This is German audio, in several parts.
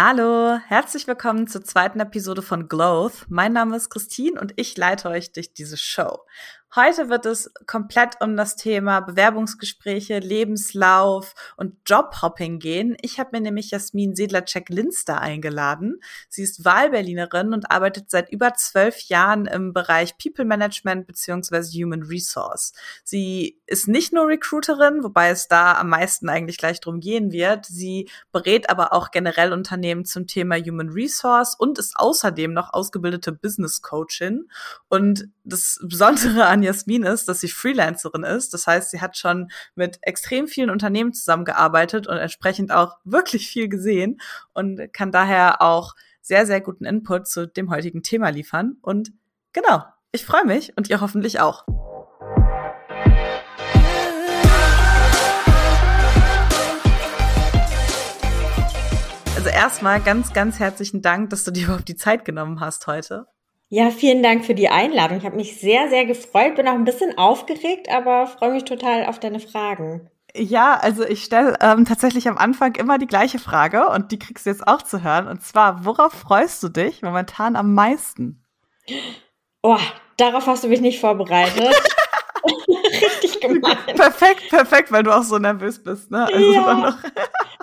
Hallo, herzlich willkommen zur zweiten Episode von Growth. Mein Name ist Christine und ich leite euch durch diese Show. Heute wird es komplett um das Thema Bewerbungsgespräche, Lebenslauf und Jobhopping gehen. Ich habe mir nämlich Jasmin Sedlacek-Linster eingeladen. Sie ist Wahlberlinerin und arbeitet seit über zwölf Jahren im Bereich People Management beziehungsweise Human Resource. Sie ist nicht nur Recruiterin, wobei es da am meisten eigentlich gleich drum gehen wird. Sie berät aber auch generell Unternehmen zum Thema Human Resource und ist außerdem noch ausgebildete Business Coachin. Und das Besondere an Jasmin ist, dass sie Freelancerin ist. Das heißt, sie hat schon mit extrem vielen Unternehmen zusammengearbeitet und entsprechend auch wirklich viel gesehen und kann daher auch sehr, sehr guten Input zu dem heutigen Thema liefern. Und genau, ich freue mich und ihr hoffentlich auch. Also erstmal ganz, ganz herzlichen Dank, dass du dir überhaupt die Zeit genommen hast heute. Ja, vielen Dank für die Einladung. Ich habe mich sehr, sehr gefreut, bin auch ein bisschen aufgeregt, aber freue mich total auf deine Fragen. Ja, also ich stelle ähm, tatsächlich am Anfang immer die gleiche Frage und die kriegst du jetzt auch zu hören. Und zwar, worauf freust du dich momentan am meisten? Oh, darauf hast du mich nicht vorbereitet. Richtig gemein. Perfekt, perfekt, weil du auch so nervös bist, ne? Also ja.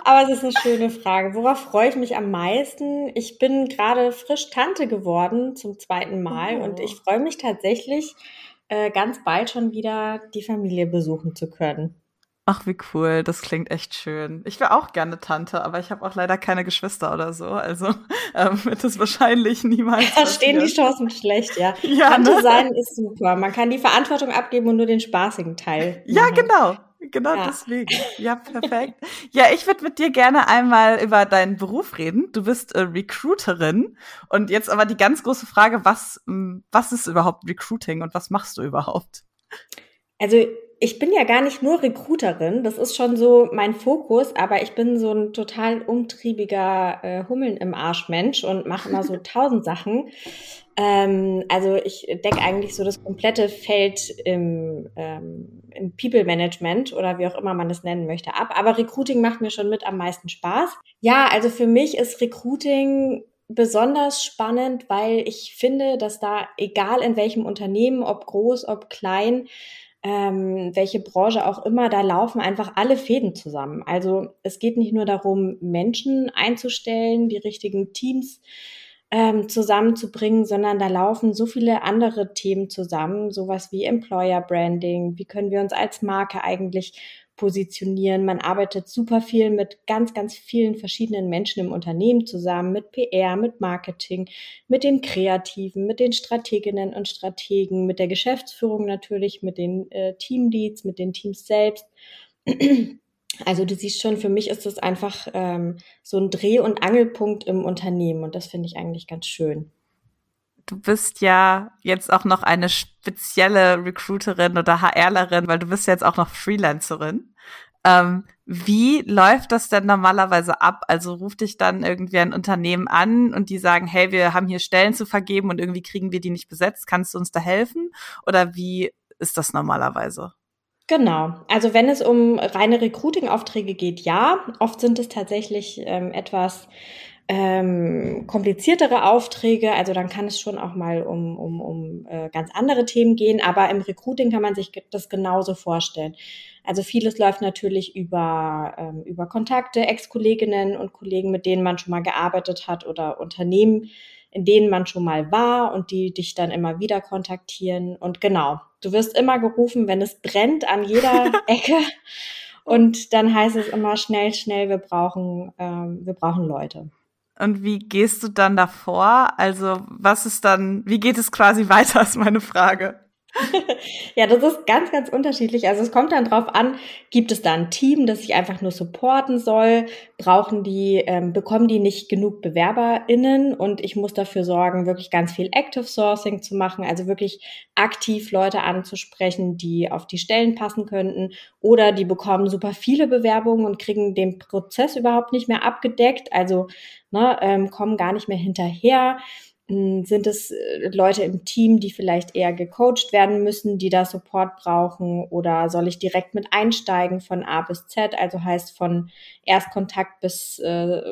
Aber es ist eine schöne Frage. Worauf freue ich mich am meisten? Ich bin gerade frisch Tante geworden zum zweiten Mal oh. und ich freue mich tatsächlich, äh, ganz bald schon wieder die Familie besuchen zu können. Ach, wie cool. Das klingt echt schön. Ich wäre auch gerne Tante, aber ich habe auch leider keine Geschwister oder so. Also ähm, wird es wahrscheinlich niemals. Da stehen die Chancen schlecht, ja. ja Tante ne? sein ist super. Man kann die Verantwortung abgeben und nur den spaßigen Teil. Ja, genau. Genau ja. deswegen. Ja, perfekt. ja, ich würde mit dir gerne einmal über deinen Beruf reden. Du bist äh, Recruiterin. Und jetzt aber die ganz große Frage, was, was ist überhaupt Recruiting und was machst du überhaupt? Also ich bin ja gar nicht nur Recruiterin, das ist schon so mein Fokus, aber ich bin so ein total umtriebiger äh, Hummeln im Arsch Mensch und mache immer so tausend Sachen. Ähm, also ich decke eigentlich so das komplette Feld im, ähm, im People Management oder wie auch immer man das nennen möchte ab. Aber Recruiting macht mir schon mit am meisten Spaß. Ja, also für mich ist Recruiting besonders spannend, weil ich finde, dass da, egal in welchem Unternehmen, ob groß, ob klein, ähm, welche Branche auch immer, da laufen einfach alle Fäden zusammen. Also es geht nicht nur darum, Menschen einzustellen, die richtigen Teams ähm, zusammenzubringen, sondern da laufen so viele andere Themen zusammen, sowas wie Employer Branding, wie können wir uns als Marke eigentlich positionieren. Man arbeitet super viel mit ganz, ganz vielen verschiedenen Menschen im Unternehmen zusammen, mit PR, mit Marketing, mit den Kreativen, mit den Strateginnen und Strategen, mit der Geschäftsführung natürlich, mit den äh, Teamleads, mit den Teams selbst. Also du siehst schon, für mich ist das einfach ähm, so ein Dreh- und Angelpunkt im Unternehmen und das finde ich eigentlich ganz schön du bist ja jetzt auch noch eine spezielle Recruiterin oder HRlerin, weil du bist jetzt auch noch Freelancerin. Ähm, wie läuft das denn normalerweise ab? Also ruft dich dann irgendwie ein Unternehmen an und die sagen, hey, wir haben hier Stellen zu vergeben und irgendwie kriegen wir die nicht besetzt. Kannst du uns da helfen? Oder wie ist das normalerweise? Genau. Also wenn es um reine Recruiting-Aufträge geht, ja. Oft sind es tatsächlich ähm, etwas ähm, kompliziertere Aufträge, also dann kann es schon auch mal um, um, um äh, ganz andere Themen gehen, aber im Recruiting kann man sich das genauso vorstellen. Also vieles läuft natürlich über, ähm, über Kontakte, Ex-Kolleginnen und Kollegen, mit denen man schon mal gearbeitet hat oder Unternehmen, in denen man schon mal war und die dich dann immer wieder kontaktieren. Und genau, du wirst immer gerufen, wenn es brennt an jeder Ecke. Und dann heißt es immer schnell, schnell, wir brauchen, ähm, wir brauchen Leute. Und wie gehst du dann davor? Also, was ist dann, wie geht es quasi weiter, ist meine Frage. Ja, das ist ganz, ganz unterschiedlich. Also es kommt dann drauf an, gibt es da ein Team, das sich einfach nur supporten soll? Brauchen die, ähm, bekommen die nicht genug BewerberInnen? Und ich muss dafür sorgen, wirklich ganz viel Active Sourcing zu machen, also wirklich aktiv Leute anzusprechen, die auf die Stellen passen könnten. Oder die bekommen super viele Bewerbungen und kriegen den Prozess überhaupt nicht mehr abgedeckt, also ne, ähm, kommen gar nicht mehr hinterher sind es äh, Leute im Team, die vielleicht eher gecoacht werden müssen, die da Support brauchen? Oder soll ich direkt mit einsteigen von A bis Z? Also heißt von Erstkontakt bis, äh,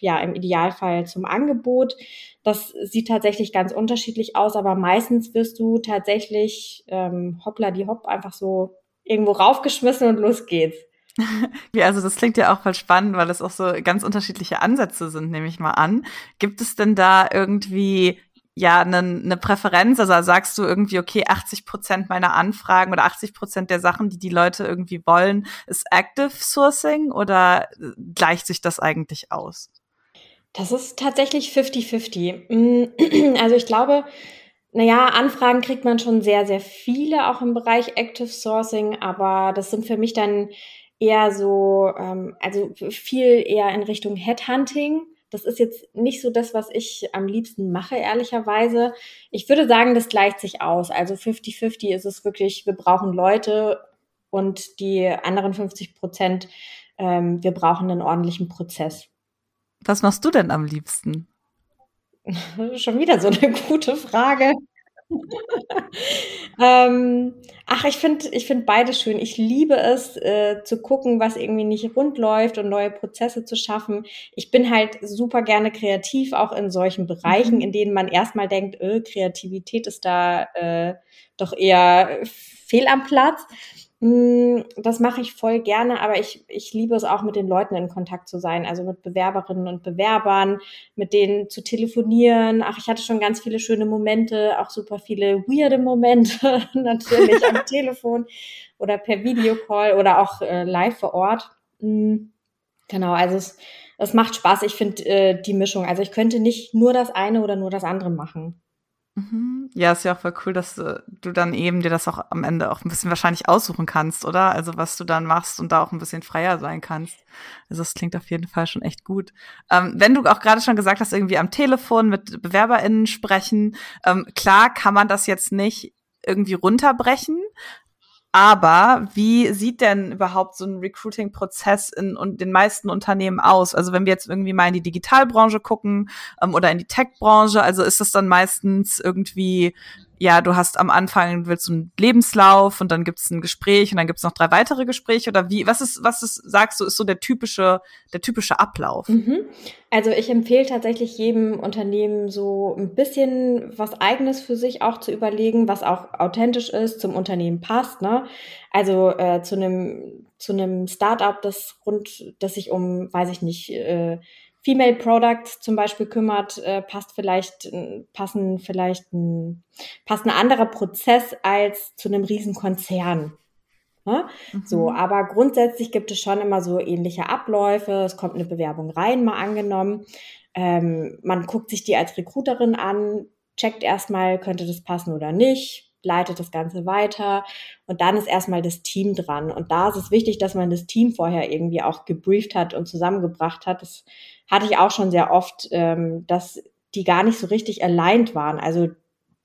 ja, im Idealfall zum Angebot. Das sieht tatsächlich ganz unterschiedlich aus, aber meistens wirst du tatsächlich ähm, hoppla die hopp einfach so irgendwo raufgeschmissen und los geht's. Wie, also das klingt ja auch voll spannend, weil es auch so ganz unterschiedliche Ansätze sind, nehme ich mal an. Gibt es denn da irgendwie ja eine ne Präferenz? Also sagst du irgendwie, okay, 80 Prozent meiner Anfragen oder 80 Prozent der Sachen, die die Leute irgendwie wollen, ist Active Sourcing oder gleicht sich das eigentlich aus? Das ist tatsächlich 50-50. Mm, also ich glaube, naja, Anfragen kriegt man schon sehr, sehr viele, auch im Bereich Active Sourcing, aber das sind für mich dann eher so, ähm, also viel eher in Richtung Headhunting. Das ist jetzt nicht so das, was ich am liebsten mache, ehrlicherweise. Ich würde sagen, das gleicht sich aus. Also 50-50 ist es wirklich, wir brauchen Leute und die anderen 50 Prozent, ähm, wir brauchen einen ordentlichen Prozess. Was machst du denn am liebsten? Schon wieder so eine gute Frage. ähm, ach, ich finde ich finde beide schön. Ich liebe es, äh, zu gucken, was irgendwie nicht rund läuft und neue Prozesse zu schaffen. Ich bin halt super gerne kreativ, auch in solchen Bereichen, mhm. in denen man erstmal denkt, öh, Kreativität ist da äh, doch eher fehl am Platz. Hm, das mache ich voll gerne, aber ich, ich liebe es auch, mit den Leuten in Kontakt zu sein, also mit Bewerberinnen und Bewerbern, mit denen zu telefonieren. Ach, ich hatte schon ganz viele schöne Momente, auch super viele weirde Momente, natürlich am Telefon oder per Videocall oder auch äh, live vor Ort. Mhm. Genau, also es, es macht Spaß. Ich finde äh, die Mischung. Also ich könnte nicht nur das eine oder nur das andere machen. Mhm. Ja, ist ja auch voll cool, dass äh, du dann eben dir das auch am Ende auch ein bisschen wahrscheinlich aussuchen kannst, oder? Also was du dann machst und da auch ein bisschen freier sein kannst. Also das klingt auf jeden Fall schon echt gut. Ähm, wenn du auch gerade schon gesagt hast, irgendwie am Telefon mit BewerberInnen sprechen, ähm, klar kann man das jetzt nicht irgendwie runterbrechen, aber wie sieht denn überhaupt so ein Recruiting-Prozess in, in den meisten Unternehmen aus? Also wenn wir jetzt irgendwie mal in die Digitalbranche gucken ähm, oder in die Tech-Branche, also ist das dann meistens irgendwie ja, du hast am Anfang willst du einen Lebenslauf und dann gibt's ein Gespräch und dann gibt's noch drei weitere Gespräche oder wie, was ist, was ist, sagst du, ist so der typische, der typische Ablauf? Mhm. Also ich empfehle tatsächlich jedem Unternehmen so ein bisschen was eigenes für sich auch zu überlegen, was auch authentisch ist, zum Unternehmen passt, ne? Also äh, zu einem zu einem Startup, das rund, das sich um, weiß ich nicht, äh, Female Products zum Beispiel kümmert, äh, passt vielleicht, äh, passen vielleicht ein, passt ein anderer Prozess als zu einem Riesenkonzern. Ne? Mhm. So, aber grundsätzlich gibt es schon immer so ähnliche Abläufe. Es kommt eine Bewerbung rein, mal angenommen. Ähm, man guckt sich die als Recruiterin an, checkt erstmal, könnte das passen oder nicht, leitet das Ganze weiter und dann ist erstmal das Team dran. Und da ist es wichtig, dass man das Team vorher irgendwie auch gebrieft hat und zusammengebracht hat. Das hatte ich auch schon sehr oft, ähm, dass die gar nicht so richtig aligned waren. Also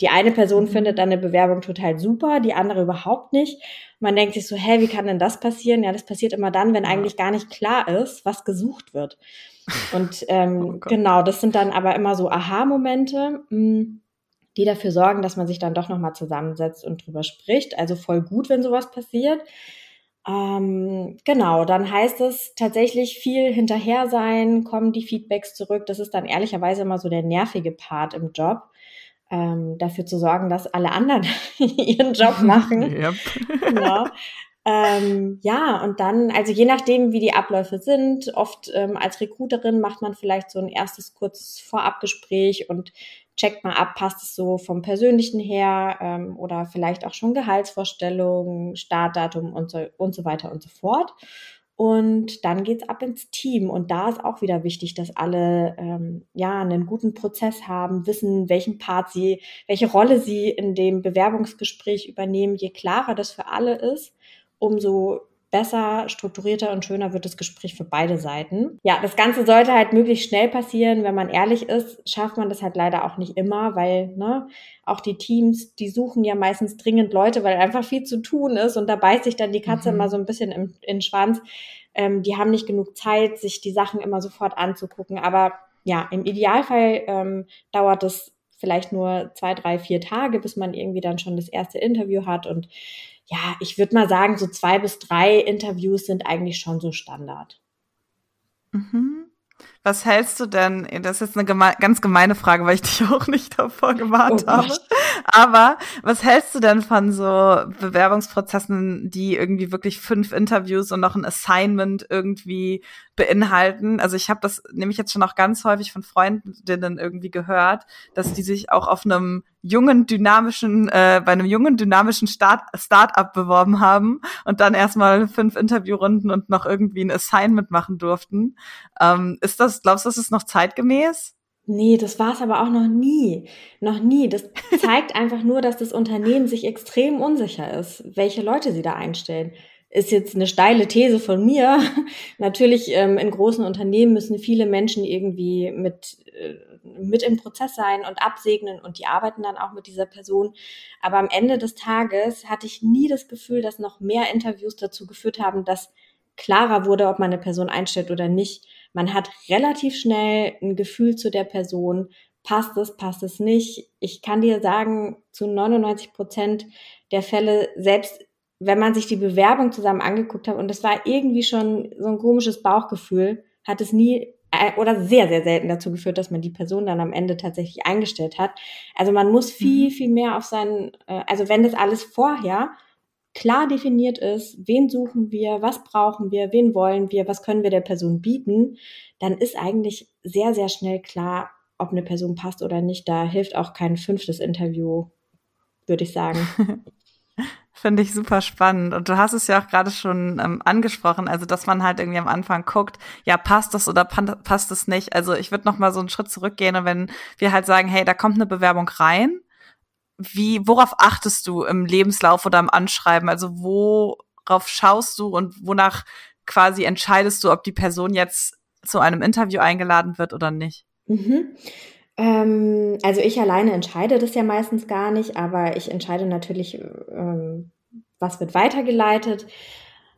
die eine Person mhm. findet dann eine Bewerbung total super, die andere überhaupt nicht. Man denkt sich so, hä, wie kann denn das passieren? Ja, das passiert immer dann, wenn eigentlich gar nicht klar ist, was gesucht wird. Und ähm, oh genau, das sind dann aber immer so Aha-Momente, hm, die dafür sorgen, dass man sich dann doch nochmal zusammensetzt und drüber spricht. Also voll gut, wenn sowas passiert. Ähm, genau, dann heißt es tatsächlich viel hinterher sein, kommen die Feedbacks zurück. Das ist dann ehrlicherweise immer so der nervige Part im Job. Ähm, dafür zu sorgen, dass alle anderen ihren Job machen. Yep. genau. Ähm, ja, und dann, also je nachdem, wie die Abläufe sind, oft ähm, als Recruiterin macht man vielleicht so ein erstes kurzes Vorabgespräch und checkt mal ab, passt es so vom Persönlichen her ähm, oder vielleicht auch schon Gehaltsvorstellungen, Startdatum und so, und so weiter und so fort. Und dann geht's ab ins Team. Und da ist auch wieder wichtig, dass alle ähm, ja einen guten Prozess haben, wissen, welchen Part sie, welche Rolle sie in dem Bewerbungsgespräch übernehmen. Je klarer das für alle ist, umso besser, strukturierter und schöner wird das Gespräch für beide Seiten. Ja, das Ganze sollte halt möglichst schnell passieren. Wenn man ehrlich ist, schafft man das halt leider auch nicht immer, weil ne, auch die Teams, die suchen ja meistens dringend Leute, weil einfach viel zu tun ist und da beißt sich dann die Katze mhm. immer so ein bisschen im, in den Schwanz. Ähm, die haben nicht genug Zeit, sich die Sachen immer sofort anzugucken. Aber ja, im Idealfall ähm, dauert es vielleicht nur zwei, drei, vier Tage, bis man irgendwie dann schon das erste Interview hat. Und ja, ich würde mal sagen, so zwei bis drei Interviews sind eigentlich schon so Standard. Mhm. Was hältst du denn? Das ist jetzt eine geme ganz gemeine Frage, weil ich dich auch nicht davor gewarnt oh habe. Aber was hältst du denn von so Bewerbungsprozessen, die irgendwie wirklich fünf Interviews und noch ein Assignment irgendwie beinhalten? Also ich habe das nämlich jetzt schon auch ganz häufig von Freundinnen irgendwie gehört, dass die sich auch auf einem jungen, dynamischen, äh, bei einem jungen, dynamischen Start Start-up beworben haben und dann erstmal fünf Interviewrunden und noch irgendwie ein Assignment machen durften. Ähm, ist das, glaubst du, das ist noch zeitgemäß? Nee, das war es aber auch noch nie. Noch nie. Das zeigt einfach nur, dass das Unternehmen sich extrem unsicher ist, welche Leute sie da einstellen. Ist jetzt eine steile These von mir. Natürlich, ähm, in großen Unternehmen müssen viele Menschen irgendwie mit, äh, mit im Prozess sein und absegnen und die arbeiten dann auch mit dieser Person. Aber am Ende des Tages hatte ich nie das Gefühl, dass noch mehr Interviews dazu geführt haben, dass klarer wurde, ob man eine Person einstellt oder nicht man hat relativ schnell ein Gefühl zu der Person, passt es, passt es nicht. Ich kann dir sagen, zu 99 Prozent der Fälle, selbst wenn man sich die Bewerbung zusammen angeguckt hat und das war irgendwie schon so ein komisches Bauchgefühl, hat es nie äh, oder sehr, sehr selten dazu geführt, dass man die Person dann am Ende tatsächlich eingestellt hat. Also man muss viel, mhm. viel mehr auf seinen, äh, also wenn das alles vorher klar definiert ist, wen suchen wir, was brauchen wir, wen wollen wir, was können wir der Person bieten, dann ist eigentlich sehr, sehr schnell klar, ob eine Person passt oder nicht. Da hilft auch kein fünftes Interview, würde ich sagen. Finde ich super spannend. Und du hast es ja auch gerade schon ähm, angesprochen, also dass man halt irgendwie am Anfang guckt, ja, passt das oder passt das nicht? Also ich würde noch mal so einen Schritt zurückgehen und wenn wir halt sagen, hey, da kommt eine Bewerbung rein, wie, worauf achtest du im Lebenslauf oder im Anschreiben? Also worauf schaust du und wonach quasi entscheidest du, ob die Person jetzt zu einem Interview eingeladen wird oder nicht? Mhm. Ähm, also ich alleine entscheide das ja meistens gar nicht, aber ich entscheide natürlich, ähm, was wird weitergeleitet.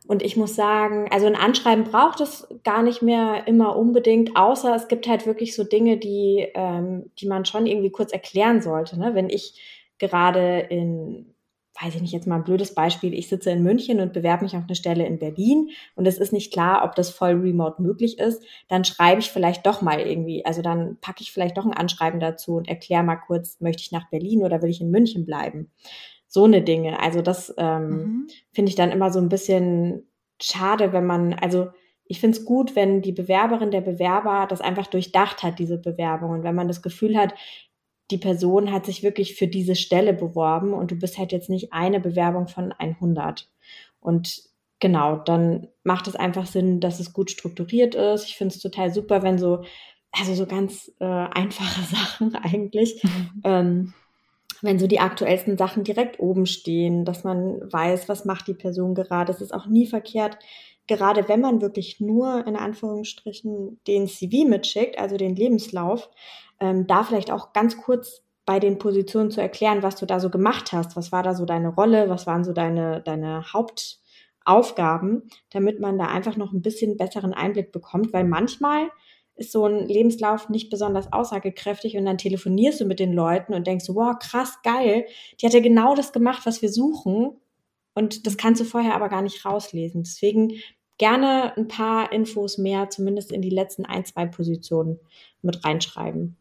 Und ich muss sagen, also ein Anschreiben braucht es gar nicht mehr immer unbedingt, außer es gibt halt wirklich so Dinge, die, ähm, die man schon irgendwie kurz erklären sollte. Ne? Wenn ich gerade in, weiß ich nicht, jetzt mal ein blödes Beispiel, ich sitze in München und bewerbe mich auf eine Stelle in Berlin und es ist nicht klar, ob das voll remote möglich ist, dann schreibe ich vielleicht doch mal irgendwie, also dann packe ich vielleicht doch ein Anschreiben dazu und erkläre mal kurz, möchte ich nach Berlin oder will ich in München bleiben? So eine Dinge. Also das ähm, mhm. finde ich dann immer so ein bisschen schade, wenn man, also ich finde es gut, wenn die Bewerberin, der Bewerber das einfach durchdacht hat, diese Bewerbung. Und wenn man das Gefühl hat, die Person hat sich wirklich für diese Stelle beworben und du bist halt jetzt nicht eine Bewerbung von 100. Und genau, dann macht es einfach Sinn, dass es gut strukturiert ist. Ich finde es total super, wenn so, also so ganz äh, einfache Sachen eigentlich, mhm. ähm, wenn so die aktuellsten Sachen direkt oben stehen, dass man weiß, was macht die Person gerade. Es ist auch nie verkehrt, gerade wenn man wirklich nur in Anführungsstrichen den CV mitschickt, also den Lebenslauf, ähm, da vielleicht auch ganz kurz bei den Positionen zu erklären, was du da so gemacht hast. Was war da so deine Rolle? Was waren so deine, deine Hauptaufgaben, damit man da einfach noch ein bisschen besseren Einblick bekommt, weil manchmal ist so ein Lebenslauf nicht besonders aussagekräftig und dann telefonierst du mit den Leuten und denkst, wow, krass, geil, die hat ja genau das gemacht, was wir suchen und das kannst du vorher aber gar nicht rauslesen. Deswegen gerne ein paar Infos mehr, zumindest in die letzten ein, zwei Positionen mit reinschreiben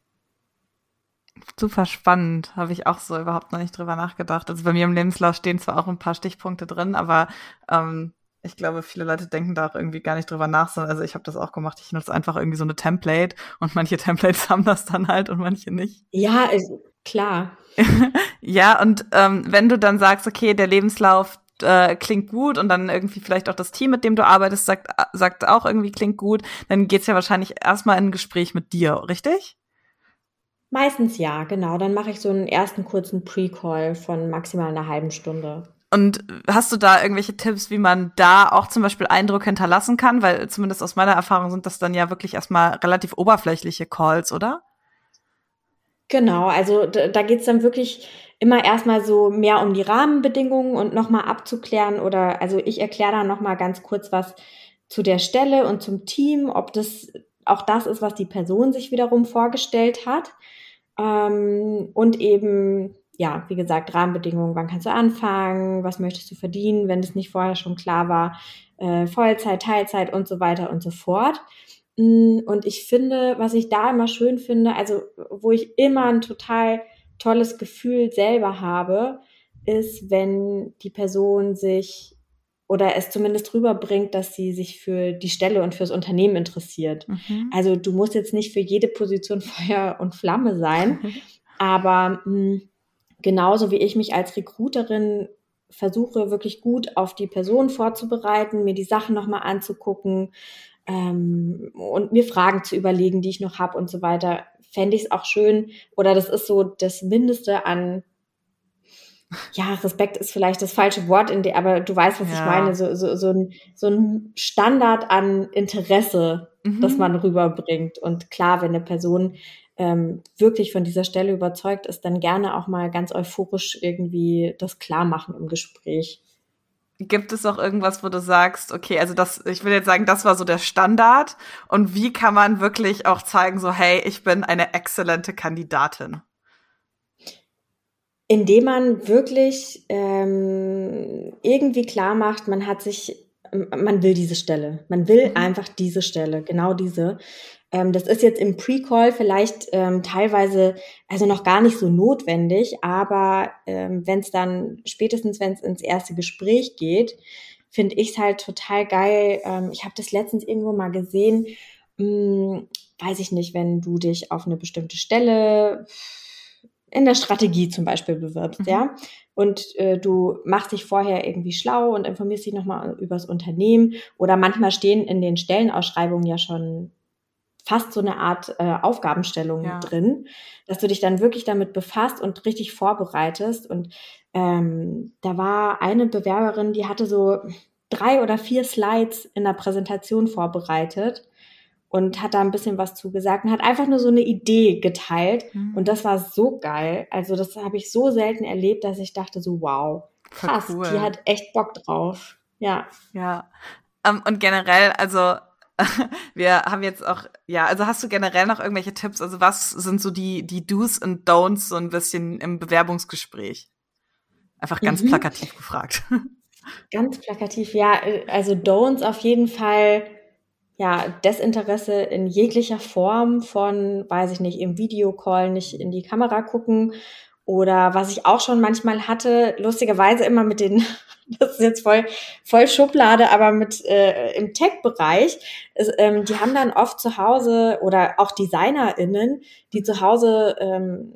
super spannend. Habe ich auch so überhaupt noch nicht drüber nachgedacht. Also bei mir im Lebenslauf stehen zwar auch ein paar Stichpunkte drin, aber ähm, ich glaube, viele Leute denken da auch irgendwie gar nicht drüber nach. Also ich habe das auch gemacht. Ich nutze einfach irgendwie so eine Template und manche Templates haben das dann halt und manche nicht. Ja, klar. ja, und ähm, wenn du dann sagst, okay, der Lebenslauf äh, klingt gut und dann irgendwie vielleicht auch das Team, mit dem du arbeitest, sagt, sagt auch irgendwie klingt gut, dann geht's ja wahrscheinlich erstmal in ein Gespräch mit dir, richtig? Meistens ja, genau. Dann mache ich so einen ersten kurzen Pre-Call von maximal einer halben Stunde. Und hast du da irgendwelche Tipps, wie man da auch zum Beispiel Eindruck hinterlassen kann? Weil zumindest aus meiner Erfahrung sind das dann ja wirklich erstmal relativ oberflächliche Calls, oder? Genau, also da, da geht es dann wirklich immer erstmal so mehr um die Rahmenbedingungen und nochmal abzuklären oder also ich erkläre dann nochmal ganz kurz was zu der Stelle und zum Team, ob das auch das ist, was die Person sich wiederum vorgestellt hat. Ähm, und eben, ja, wie gesagt, Rahmenbedingungen, wann kannst du anfangen, was möchtest du verdienen, wenn es nicht vorher schon klar war, äh, Vollzeit, Teilzeit und so weiter und so fort. Mm, und ich finde, was ich da immer schön finde, also wo ich immer ein total tolles Gefühl selber habe, ist, wenn die Person sich oder es zumindest rüberbringt, dass sie sich für die Stelle und fürs Unternehmen interessiert. Mhm. Also du musst jetzt nicht für jede Position Feuer und Flamme sein, aber mh, hm, genauso wie ich mich als Recruiterin versuche, wirklich gut auf die Person vorzubereiten, mir die Sachen nochmal anzugucken ähm, und mir Fragen zu überlegen, die ich noch habe und so weiter, fände ich es auch schön, oder das ist so das Mindeste an ja, Respekt ist vielleicht das falsche Wort, in der, aber du weißt, was ja. ich meine. So, so, so, ein, so ein Standard an Interesse, mhm. das man rüberbringt. Und klar, wenn eine Person ähm, wirklich von dieser Stelle überzeugt ist, dann gerne auch mal ganz euphorisch irgendwie das klar machen im Gespräch. Gibt es auch irgendwas, wo du sagst, okay, also das, ich will jetzt sagen, das war so der Standard. Und wie kann man wirklich auch zeigen, so, hey, ich bin eine exzellente Kandidatin? indem man wirklich ähm, irgendwie klar macht, man hat sich, man will diese Stelle. Man will mhm. einfach diese Stelle, genau diese. Ähm, das ist jetzt im Pre-Call vielleicht ähm, teilweise also noch gar nicht so notwendig, aber ähm, wenn es dann spätestens, wenn es ins erste Gespräch geht, finde ich es halt total geil. Ähm, ich habe das letztens irgendwo mal gesehen. Hm, weiß ich nicht, wenn du dich auf eine bestimmte Stelle in der Strategie zum Beispiel bewirbst, mhm. ja. Und äh, du machst dich vorher irgendwie schlau und informierst dich nochmal über das Unternehmen. Oder manchmal stehen in den Stellenausschreibungen ja schon fast so eine Art äh, Aufgabenstellung ja. drin, dass du dich dann wirklich damit befasst und richtig vorbereitest. Und ähm, da war eine Bewerberin, die hatte so drei oder vier Slides in der Präsentation vorbereitet und hat da ein bisschen was zugesagt und hat einfach nur so eine Idee geteilt. Mhm. Und das war so geil. Also das habe ich so selten erlebt, dass ich dachte so, wow, krass, cool. die hat echt Bock drauf. Ja. Ja. Um, ähm, und generell, also wir haben jetzt auch, ja, also hast du generell noch irgendwelche Tipps? Also was sind so die, die Do's und Don'ts so ein bisschen im Bewerbungsgespräch? Einfach ganz mhm. plakativ gefragt. Ganz plakativ, ja. Also Don'ts auf jeden Fall ja, Desinteresse in jeglicher Form von, weiß ich nicht, im Videocall nicht in die Kamera gucken oder was ich auch schon manchmal hatte, lustigerweise immer mit den, das ist jetzt voll, voll Schublade, aber mit äh, im Tech-Bereich, ähm, die haben dann oft zu Hause oder auch DesignerInnen, die zu Hause ähm,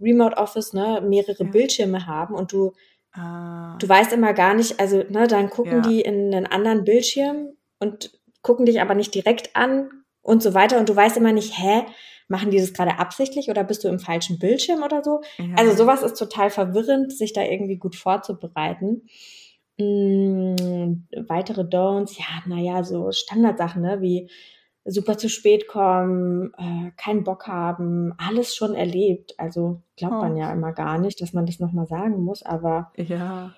Remote Office, ne, mehrere ja. Bildschirme haben und du, ah. du weißt immer gar nicht, also ne, dann gucken ja. die in einen anderen Bildschirm und gucken dich aber nicht direkt an und so weiter. Und du weißt immer nicht, hä, machen die das gerade absichtlich oder bist du im falschen Bildschirm oder so? Ja. Also sowas ist total verwirrend, sich da irgendwie gut vorzubereiten. Hm, weitere Don'ts, ja, naja, so Standardsachen, ne, wie super zu spät kommen, äh, keinen Bock haben, alles schon erlebt. Also glaubt oh. man ja immer gar nicht, dass man das nochmal sagen muss, aber ja.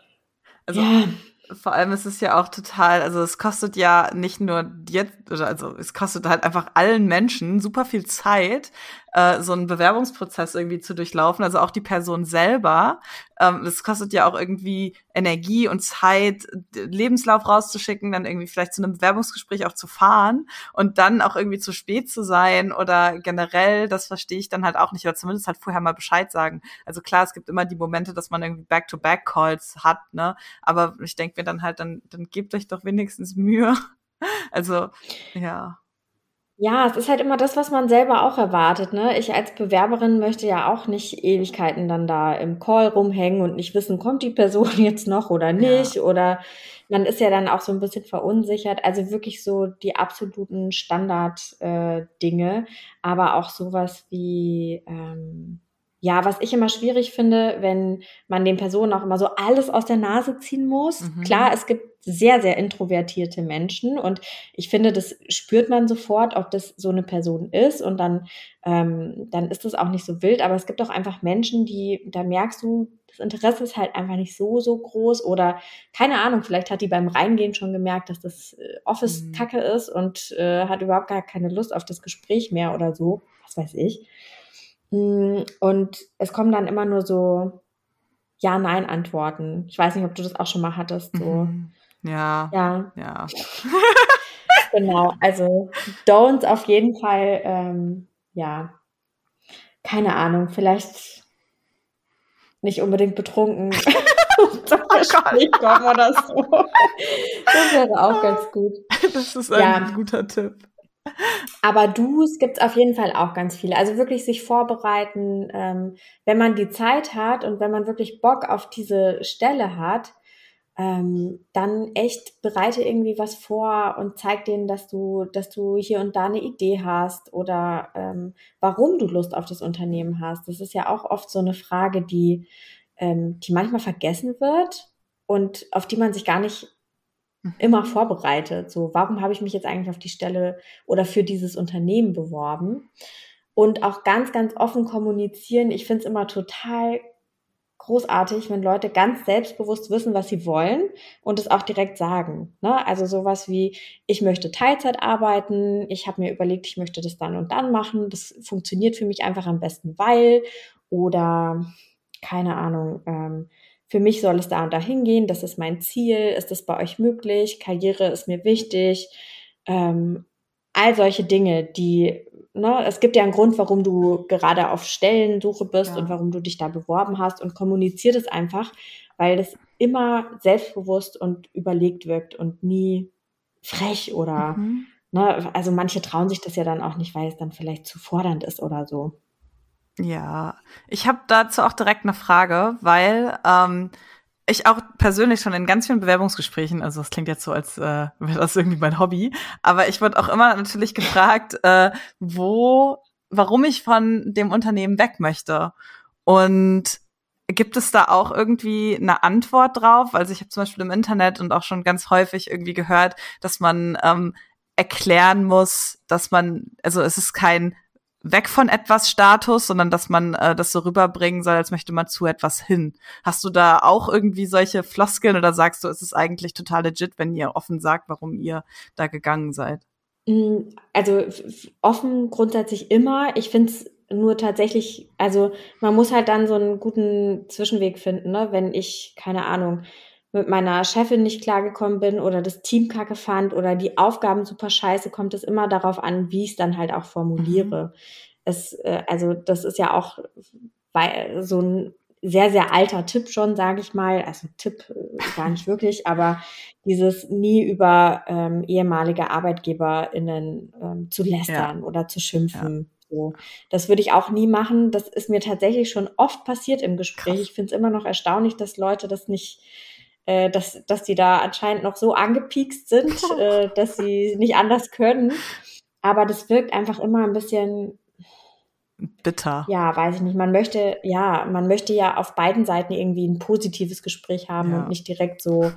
Also ja vor allem ist es ja auch total, also es kostet ja nicht nur jetzt, also es kostet halt einfach allen Menschen super viel Zeit, äh, so einen Bewerbungsprozess irgendwie zu durchlaufen, also auch die Person selber. Ähm, das kostet ja auch irgendwie Energie und Zeit, Lebenslauf rauszuschicken, dann irgendwie vielleicht zu einem Bewerbungsgespräch auch zu fahren und dann auch irgendwie zu spät zu sein oder generell, das verstehe ich dann halt auch nicht, oder zumindest halt vorher mal Bescheid sagen. Also klar, es gibt immer die Momente, dass man irgendwie Back-to-Back-Calls hat, ne? Aber ich denke mir dann halt, dann, dann gebt euch doch wenigstens Mühe. Also, ja. Ja, es ist halt immer das, was man selber auch erwartet, ne? Ich als Bewerberin möchte ja auch nicht Ewigkeiten dann da im Call rumhängen und nicht wissen, kommt die Person jetzt noch oder nicht, ja. oder man ist ja dann auch so ein bisschen verunsichert. Also wirklich so die absoluten Standard-Dinge, äh, aber auch sowas wie, ähm, ja, was ich immer schwierig finde, wenn man den Personen auch immer so alles aus der Nase ziehen muss. Mhm. Klar, es gibt sehr, sehr introvertierte Menschen und ich finde, das spürt man sofort, ob das so eine Person ist und dann, ähm, dann ist das auch nicht so wild. Aber es gibt auch einfach Menschen, die, da merkst du, das Interesse ist halt einfach nicht so, so groß oder keine Ahnung, vielleicht hat die beim Reingehen schon gemerkt, dass das äh, Office mhm. Kacke ist und äh, hat überhaupt gar keine Lust auf das Gespräch mehr oder so, was weiß ich. Mm, und es kommen dann immer nur so Ja-Nein-Antworten. Ich weiß nicht, ob du das auch schon mal hattest. So. Mhm. Ja. Ja. Ja. genau. Also Don'ts auf jeden Fall, ähm, ja. Keine Ahnung, vielleicht nicht unbedingt betrunken zum oh Gespräch kommen oder so. Das wäre auch ganz gut. Das ist ein ja. guter Tipp. Aber Do's gibt es auf jeden Fall auch ganz viele. Also wirklich sich vorbereiten, ähm, wenn man die Zeit hat und wenn man wirklich Bock auf diese Stelle hat, ähm, dann echt bereite irgendwie was vor und zeig denen, dass du, dass du hier und da eine Idee hast oder ähm, warum du Lust auf das Unternehmen hast. Das ist ja auch oft so eine Frage, die, ähm, die manchmal vergessen wird und auf die man sich gar nicht immer vorbereitet. So, warum habe ich mich jetzt eigentlich auf die Stelle oder für dieses Unternehmen beworben? Und auch ganz, ganz offen kommunizieren. Ich finde es immer total großartig, wenn Leute ganz selbstbewusst wissen, was sie wollen und es auch direkt sagen. Ne? Also sowas wie, ich möchte Teilzeit arbeiten, ich habe mir überlegt, ich möchte das dann und dann machen. Das funktioniert für mich einfach am besten, weil oder keine Ahnung, ähm, für mich soll es da und da hingehen, das ist mein Ziel, ist das bei euch möglich, Karriere ist mir wichtig, ähm, all solche Dinge, die, ne, es gibt ja einen Grund, warum du gerade auf Stellensuche bist ja. und warum du dich da beworben hast und kommuniziert es einfach, weil das immer selbstbewusst und überlegt wirkt und nie frech oder, mhm. ne, also manche trauen sich das ja dann auch nicht, weil es dann vielleicht zu fordernd ist oder so. Ja, ich habe dazu auch direkt eine Frage, weil ähm, ich auch persönlich schon in ganz vielen Bewerbungsgesprächen, also das klingt jetzt so, als äh, wäre das irgendwie mein Hobby, aber ich wurde auch immer natürlich gefragt, äh, wo, warum ich von dem Unternehmen weg möchte. Und gibt es da auch irgendwie eine Antwort drauf? Also ich habe zum Beispiel im Internet und auch schon ganz häufig irgendwie gehört, dass man ähm, erklären muss, dass man, also es ist kein weg von etwas Status, sondern dass man äh, das so rüberbringen soll, als möchte man zu etwas hin. Hast du da auch irgendwie solche Floskeln oder sagst du, ist es eigentlich total legit, wenn ihr offen sagt, warum ihr da gegangen seid? Mm, also offen grundsätzlich immer. Ich finde es nur tatsächlich, also man muss halt dann so einen guten Zwischenweg finden, ne? Wenn ich, keine Ahnung, mit meiner Chefin nicht klargekommen bin oder das Team kacke fand oder die Aufgaben super scheiße, kommt es immer darauf an, wie ich es dann halt auch formuliere. Mhm. Es, äh, also das ist ja auch weil, so ein sehr, sehr alter Tipp schon, sage ich mal. Also Tipp äh, gar nicht wirklich, aber dieses nie über ähm, ehemalige ArbeitgeberInnen ähm, zu lästern ja. oder zu schimpfen. Ja. So. Das würde ich auch nie machen. Das ist mir tatsächlich schon oft passiert im Gespräch. Krass. Ich finde es immer noch erstaunlich, dass Leute das nicht äh, dass, dass die da anscheinend noch so angepiekst sind, äh, dass sie nicht anders können. Aber das wirkt einfach immer ein bisschen bitter. Ja, weiß ich nicht. Man möchte, ja, man möchte ja auf beiden Seiten irgendwie ein positives Gespräch haben ja. und nicht direkt so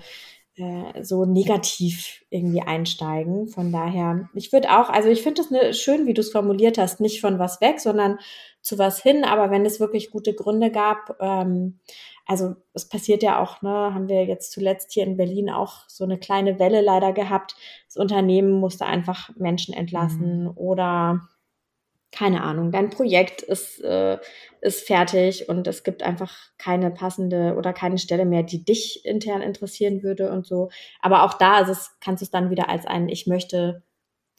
äh, so negativ irgendwie einsteigen. Von daher, ich würde auch, also ich finde es ne, schön, wie du es formuliert hast, nicht von was weg, sondern zu was hin. Aber wenn es wirklich gute Gründe gab, ähm, also es passiert ja auch, ne, haben wir jetzt zuletzt hier in Berlin auch so eine kleine Welle leider gehabt. Das Unternehmen musste einfach Menschen entlassen mhm. oder keine Ahnung, dein Projekt ist, äh, ist fertig und es gibt einfach keine passende oder keine Stelle mehr, die dich intern interessieren würde und so. Aber auch da ist es, kannst du es dann wieder als ein Ich möchte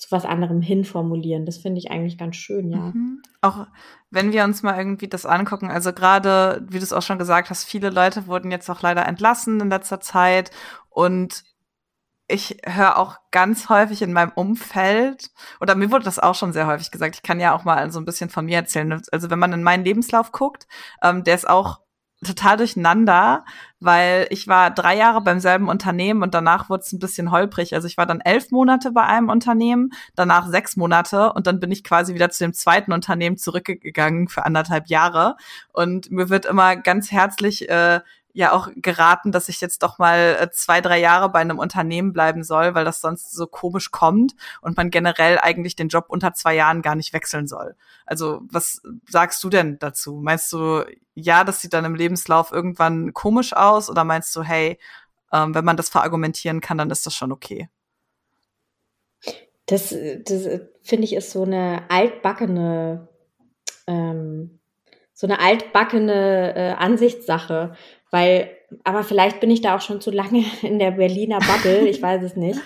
zu was anderem hinformulieren. Das finde ich eigentlich ganz schön, ja. Mhm. Auch wenn wir uns mal irgendwie das angucken, also gerade, wie du es auch schon gesagt hast, viele Leute wurden jetzt auch leider entlassen in letzter Zeit und ich höre auch ganz häufig in meinem Umfeld, oder mir wurde das auch schon sehr häufig gesagt, ich kann ja auch mal so ein bisschen von mir erzählen. Also wenn man in meinen Lebenslauf guckt, ähm, der ist auch total durcheinander, weil ich war drei Jahre beim selben Unternehmen und danach wurde es ein bisschen holprig. Also ich war dann elf Monate bei einem Unternehmen, danach sechs Monate und dann bin ich quasi wieder zu dem zweiten Unternehmen zurückgegangen für anderthalb Jahre. Und mir wird immer ganz herzlich äh, ja auch geraten, dass ich jetzt doch mal äh, zwei, drei Jahre bei einem Unternehmen bleiben soll, weil das sonst so komisch kommt und man generell eigentlich den Job unter zwei Jahren gar nicht wechseln soll. Also was sagst du denn dazu? Meinst du, ja, das sieht dann im Lebenslauf irgendwann komisch aus oder meinst du, hey, ähm, wenn man das verargumentieren kann, dann ist das schon okay? Das, das finde ich ist so eine altbackene ähm, so eine altbackene äh, Ansichtssache, weil, aber vielleicht bin ich da auch schon zu lange in der Berliner Bubble, ich weiß es nicht.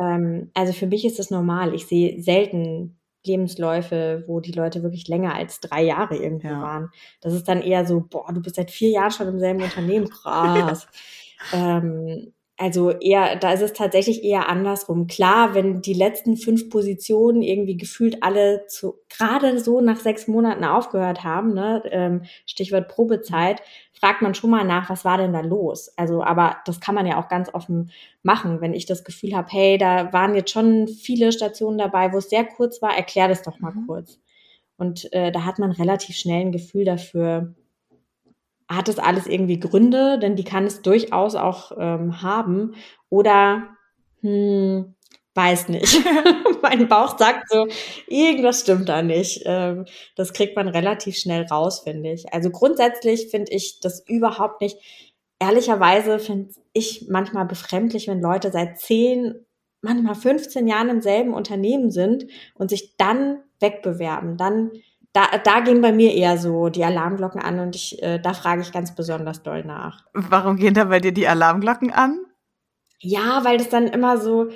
Ähm, also für mich ist es normal. Ich sehe selten Lebensläufe, wo die Leute wirklich länger als drei Jahre irgendwo ja. waren. Das ist dann eher so, boah, du bist seit vier Jahren schon im selben Unternehmen, krass. ähm, also eher, da ist es tatsächlich eher andersrum. Klar, wenn die letzten fünf Positionen irgendwie gefühlt alle zu, gerade so nach sechs Monaten aufgehört haben, ne, ähm, Stichwort Probezeit, fragt man schon mal nach, was war denn da los? Also, aber das kann man ja auch ganz offen machen. Wenn ich das Gefühl habe, hey, da waren jetzt schon viele Stationen dabei, wo es sehr kurz war, erklär das doch mal mhm. kurz. Und äh, da hat man relativ schnell ein Gefühl dafür, hat es alles irgendwie Gründe, denn die kann es durchaus auch ähm, haben. Oder hm, weiß nicht. mein Bauch sagt so, irgendwas stimmt da nicht. Ähm, das kriegt man relativ schnell raus, finde ich. Also grundsätzlich finde ich das überhaupt nicht. Ehrlicherweise finde ich manchmal befremdlich, wenn Leute seit zehn, manchmal 15 Jahren im selben Unternehmen sind und sich dann wegbewerben, dann da, da gehen bei mir eher so die Alarmglocken an und ich, äh, da frage ich ganz besonders doll nach. Warum gehen da bei dir die Alarmglocken an? Ja, weil das dann immer so,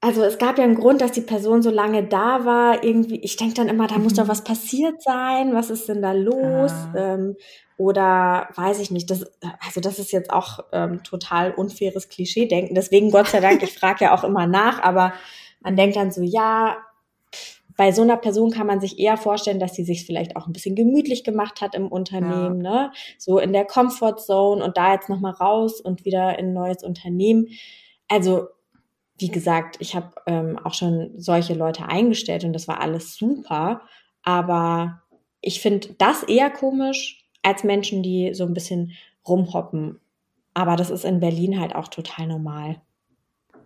also es gab ja einen Grund, dass die Person so lange da war. Irgendwie, ich denke dann immer, da muss doch mhm. was passiert sein. Was ist denn da los? Ah. Ähm, oder weiß ich nicht. Das, also das ist jetzt auch ähm, total unfaires Klischee-Denken. Deswegen Gott sei Dank, ich frage ja auch immer nach, aber man denkt dann so, ja, bei so einer Person kann man sich eher vorstellen, dass sie sich vielleicht auch ein bisschen gemütlich gemacht hat im Unternehmen, ja. ne? So in der Comfort Zone und da jetzt nochmal raus und wieder in ein neues Unternehmen. Also, wie gesagt, ich habe ähm, auch schon solche Leute eingestellt und das war alles super. Aber ich finde das eher komisch als Menschen, die so ein bisschen rumhoppen. Aber das ist in Berlin halt auch total normal.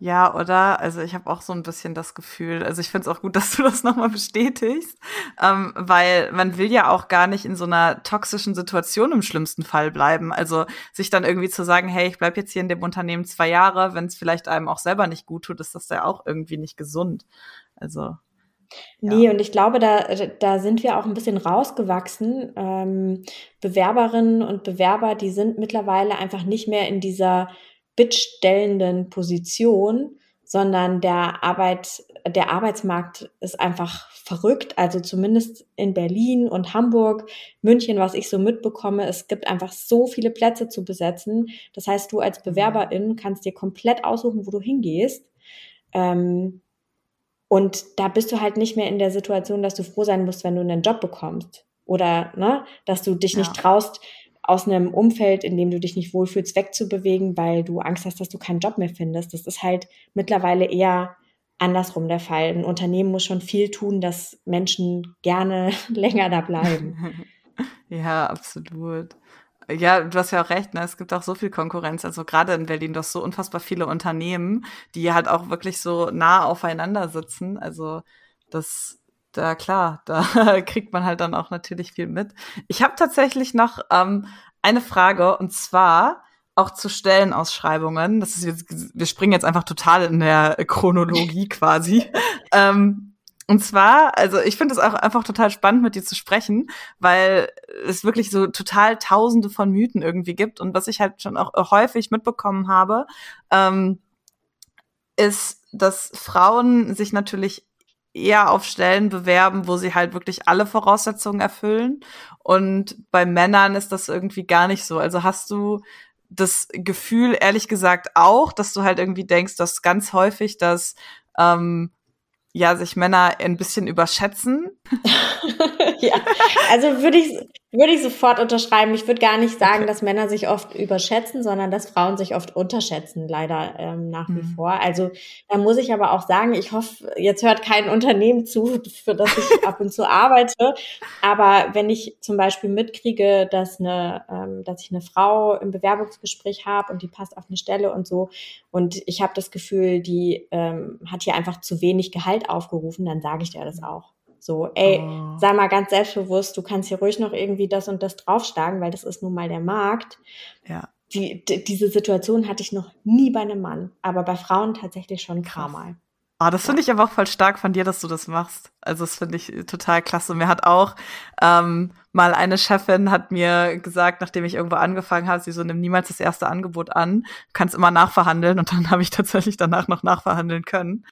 Ja, oder? Also ich habe auch so ein bisschen das Gefühl, also ich finde es auch gut, dass du das nochmal bestätigst, ähm, weil man will ja auch gar nicht in so einer toxischen Situation im schlimmsten Fall bleiben. Also sich dann irgendwie zu sagen, hey, ich bleib jetzt hier in dem Unternehmen zwei Jahre, wenn es vielleicht einem auch selber nicht gut tut, ist das ja auch irgendwie nicht gesund. Also. Ja. Nee, und ich glaube, da, da sind wir auch ein bisschen rausgewachsen. Ähm, Bewerberinnen und Bewerber, die sind mittlerweile einfach nicht mehr in dieser bittstellenden Position, sondern der Arbeit, der Arbeitsmarkt ist einfach verrückt. Also zumindest in Berlin und Hamburg, München, was ich so mitbekomme, es gibt einfach so viele Plätze zu besetzen. Das heißt, du als Bewerberin kannst dir komplett aussuchen, wo du hingehst. Ähm, und da bist du halt nicht mehr in der Situation, dass du froh sein musst, wenn du einen Job bekommst. Oder, ne, dass du dich ja. nicht traust, aus einem Umfeld, in dem du dich nicht wohlfühlst, wegzubewegen, weil du Angst hast, dass du keinen Job mehr findest. Das ist halt mittlerweile eher andersrum der Fall. Ein Unternehmen muss schon viel tun, dass Menschen gerne länger da bleiben. ja, absolut. Ja, du hast ja auch recht, ne? es gibt auch so viel Konkurrenz. Also gerade in Berlin, hast so unfassbar viele Unternehmen, die halt auch wirklich so nah aufeinander sitzen. Also das da klar, da kriegt man halt dann auch natürlich viel mit. Ich habe tatsächlich noch ähm, eine Frage und zwar auch zu Stellenausschreibungen. Das ist jetzt, wir springen jetzt einfach total in der Chronologie quasi. ähm, und zwar, also ich finde es auch einfach total spannend, mit dir zu sprechen, weil es wirklich so total tausende von Mythen irgendwie gibt. Und was ich halt schon auch häufig mitbekommen habe, ähm, ist, dass Frauen sich natürlich eher auf Stellen bewerben, wo sie halt wirklich alle Voraussetzungen erfüllen. Und bei Männern ist das irgendwie gar nicht so. Also hast du das Gefühl, ehrlich gesagt, auch, dass du halt irgendwie denkst, dass ganz häufig, dass ähm, ja sich Männer ein bisschen überschätzen. ja, also würde ich würde ich sofort unterschreiben. Ich würde gar nicht sagen, okay. dass Männer sich oft überschätzen, sondern dass Frauen sich oft unterschätzen, leider ähm, nach wie mhm. vor. Also da muss ich aber auch sagen, ich hoffe, jetzt hört kein Unternehmen zu, für das ich ab und zu arbeite. Aber wenn ich zum Beispiel mitkriege, dass eine, ähm, dass ich eine Frau im Bewerbungsgespräch habe und die passt auf eine Stelle und so, und ich habe das Gefühl, die ähm, hat hier einfach zu wenig Gehalt aufgerufen, dann sage ich dir das auch. So, ey, oh. sei mal ganz selbstbewusst, du kannst hier ruhig noch irgendwie das und das draufschlagen, weil das ist nun mal der Markt. Ja. Die, die, diese Situation hatte ich noch nie bei einem Mann, aber bei Frauen tatsächlich schon paar Mal. Oh, das finde ich aber auch voll stark von dir, dass du das machst. Also das finde ich total klasse. Mir hat auch ähm, mal eine Chefin hat mir gesagt, nachdem ich irgendwo angefangen habe, sie so nimm niemals das erste Angebot an, du kannst immer nachverhandeln und dann habe ich tatsächlich danach noch nachverhandeln können.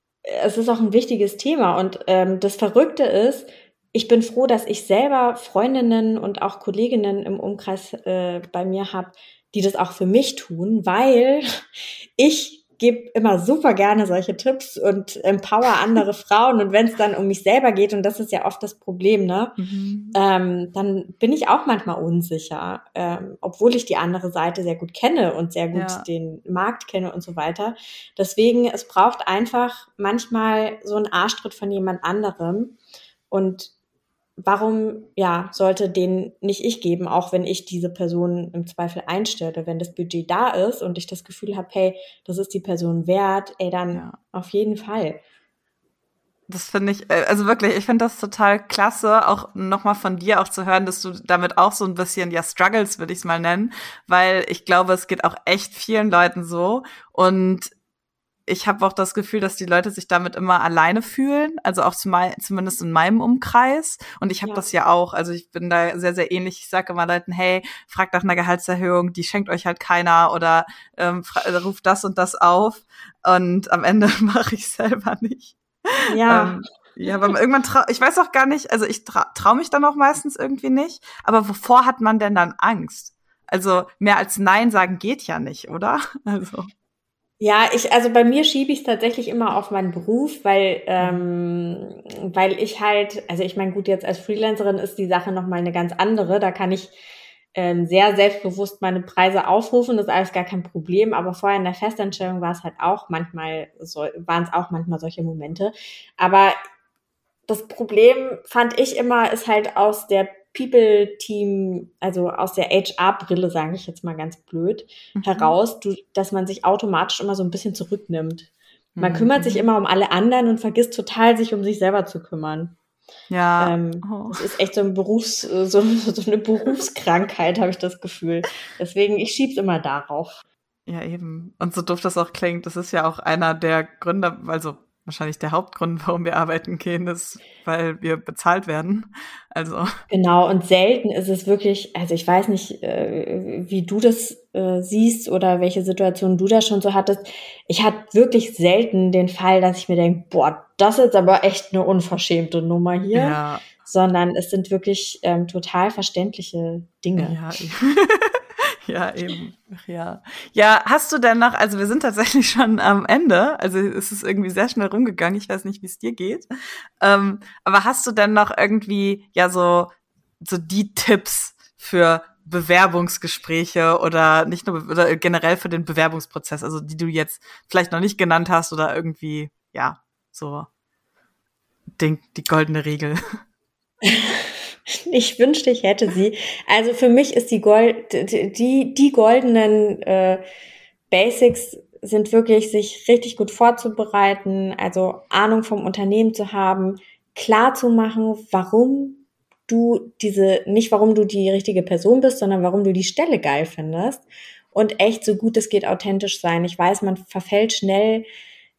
Es ist auch ein wichtiges Thema. Und ähm, das Verrückte ist, ich bin froh, dass ich selber Freundinnen und auch Kolleginnen im Umkreis äh, bei mir habe, die das auch für mich tun, weil ich gebe immer super gerne solche Tipps und empower andere Frauen. Und wenn es dann um mich selber geht, und das ist ja oft das Problem, ne, mhm. ähm, dann bin ich auch manchmal unsicher, ähm, obwohl ich die andere Seite sehr gut kenne und sehr gut ja. den Markt kenne und so weiter. Deswegen, es braucht einfach manchmal so einen Arschtritt von jemand anderem. Und warum ja sollte den nicht ich geben, auch wenn ich diese Person im Zweifel einstelle, wenn das Budget da ist und ich das Gefühl habe, hey, das ist die Person wert, ey, dann ja. auf jeden Fall. Das finde ich, äh, also wirklich, ich finde das total klasse, auch nochmal von dir auch zu hören, dass du damit auch so ein bisschen, ja, struggles, würde ich es mal nennen, weil ich glaube, es geht auch echt vielen Leuten so und ich habe auch das Gefühl, dass die Leute sich damit immer alleine fühlen, also auch zumindest in meinem Umkreis. Und ich habe ja. das ja auch. Also ich bin da sehr, sehr ähnlich. Ich sage immer Leuten, hey, fragt nach einer Gehaltserhöhung, die schenkt euch halt keiner oder ähm, ruft das und das auf. Und am Ende mache ich selber nicht. Ja. Ähm, ja, aber irgendwann trau ich weiß auch gar nicht, also ich tra traue mich dann auch meistens irgendwie nicht. Aber wovor hat man denn dann Angst? Also mehr als Nein sagen geht ja nicht, oder? Also. Ja, ich, also bei mir schiebe ich es tatsächlich immer auf meinen Beruf, weil, ähm, weil ich halt, also ich meine, gut, jetzt als Freelancerin ist die Sache nochmal eine ganz andere. Da kann ich ähm, sehr selbstbewusst meine Preise aufrufen, das ist alles gar kein Problem. Aber vorher in der Festanstellung war es halt auch manchmal, so, waren es auch manchmal solche Momente. Aber das Problem fand ich immer, ist halt aus der People-Team, also aus der HR-Brille, sage ich jetzt mal ganz blöd, mhm. heraus, du, dass man sich automatisch immer so ein bisschen zurücknimmt. Man mhm. kümmert sich immer um alle anderen und vergisst total, sich um sich selber zu kümmern. Ja. Ähm, oh. Das ist echt so ein Berufs, so, so eine Berufskrankheit, habe ich das Gefühl. Deswegen, ich schieb's immer darauf. Ja, eben. Und so doof das auch klingt, das ist ja auch einer der Gründe, also wahrscheinlich der Hauptgrund, warum wir arbeiten gehen, ist, weil wir bezahlt werden. Also. Genau, und selten ist es wirklich, also ich weiß nicht, äh, wie du das äh, siehst oder welche Situation du da schon so hattest. Ich hatte wirklich selten den Fall, dass ich mir denke, boah, das ist aber echt eine unverschämte Nummer hier. Ja. Sondern es sind wirklich ähm, total verständliche Dinge. Ja, Ja, eben. Ach, ja. Ja, hast du denn noch, also wir sind tatsächlich schon am Ende, also es ist irgendwie sehr schnell rumgegangen, ich weiß nicht, wie es dir geht. Ähm, aber hast du denn noch irgendwie, ja, so, so die Tipps für Bewerbungsgespräche oder nicht nur oder generell für den Bewerbungsprozess, also die du jetzt vielleicht noch nicht genannt hast oder irgendwie, ja, so den, die goldene Regel. Ich wünschte, ich hätte sie. Also für mich ist die Gold, die, die goldenen äh, Basics sind wirklich, sich richtig gut vorzubereiten, also Ahnung vom Unternehmen zu haben, klar zu machen, warum du diese, nicht warum du die richtige Person bist, sondern warum du die Stelle geil findest und echt so gut es geht authentisch sein. Ich weiß, man verfällt schnell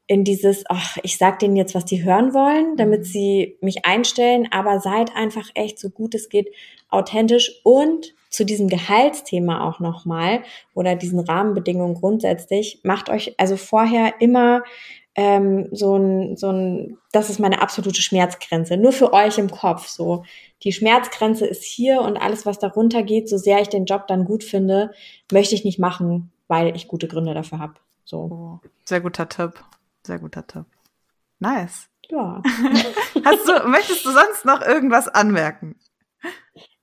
in dieses, ach, ich sag denen jetzt, was die hören wollen, damit mhm. sie mich einstellen, aber seid einfach echt so gut es geht authentisch und zu diesem Gehaltsthema auch nochmal oder diesen Rahmenbedingungen grundsätzlich, macht euch also vorher immer ähm, so ein, so ein, das ist meine absolute Schmerzgrenze, nur für euch im Kopf so. Die Schmerzgrenze ist hier und alles, was darunter geht, so sehr ich den Job dann gut finde, möchte ich nicht machen, weil ich gute Gründe dafür habe. So. Oh, sehr guter Tipp. Sehr guter Tipp. Nice. Ja. Hast du, möchtest du sonst noch irgendwas anmerken?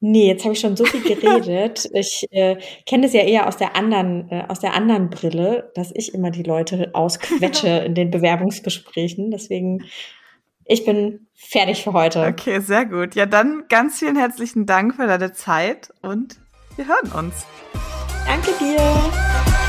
Nee, jetzt habe ich schon so viel geredet. Ich äh, kenne es ja eher aus der anderen, äh, aus der anderen Brille, dass ich immer die Leute ausquetsche in den Bewerbungsgesprächen. Deswegen, ich bin fertig für heute. Okay, sehr gut. Ja, dann ganz vielen herzlichen Dank für deine Zeit und wir hören uns. Danke dir.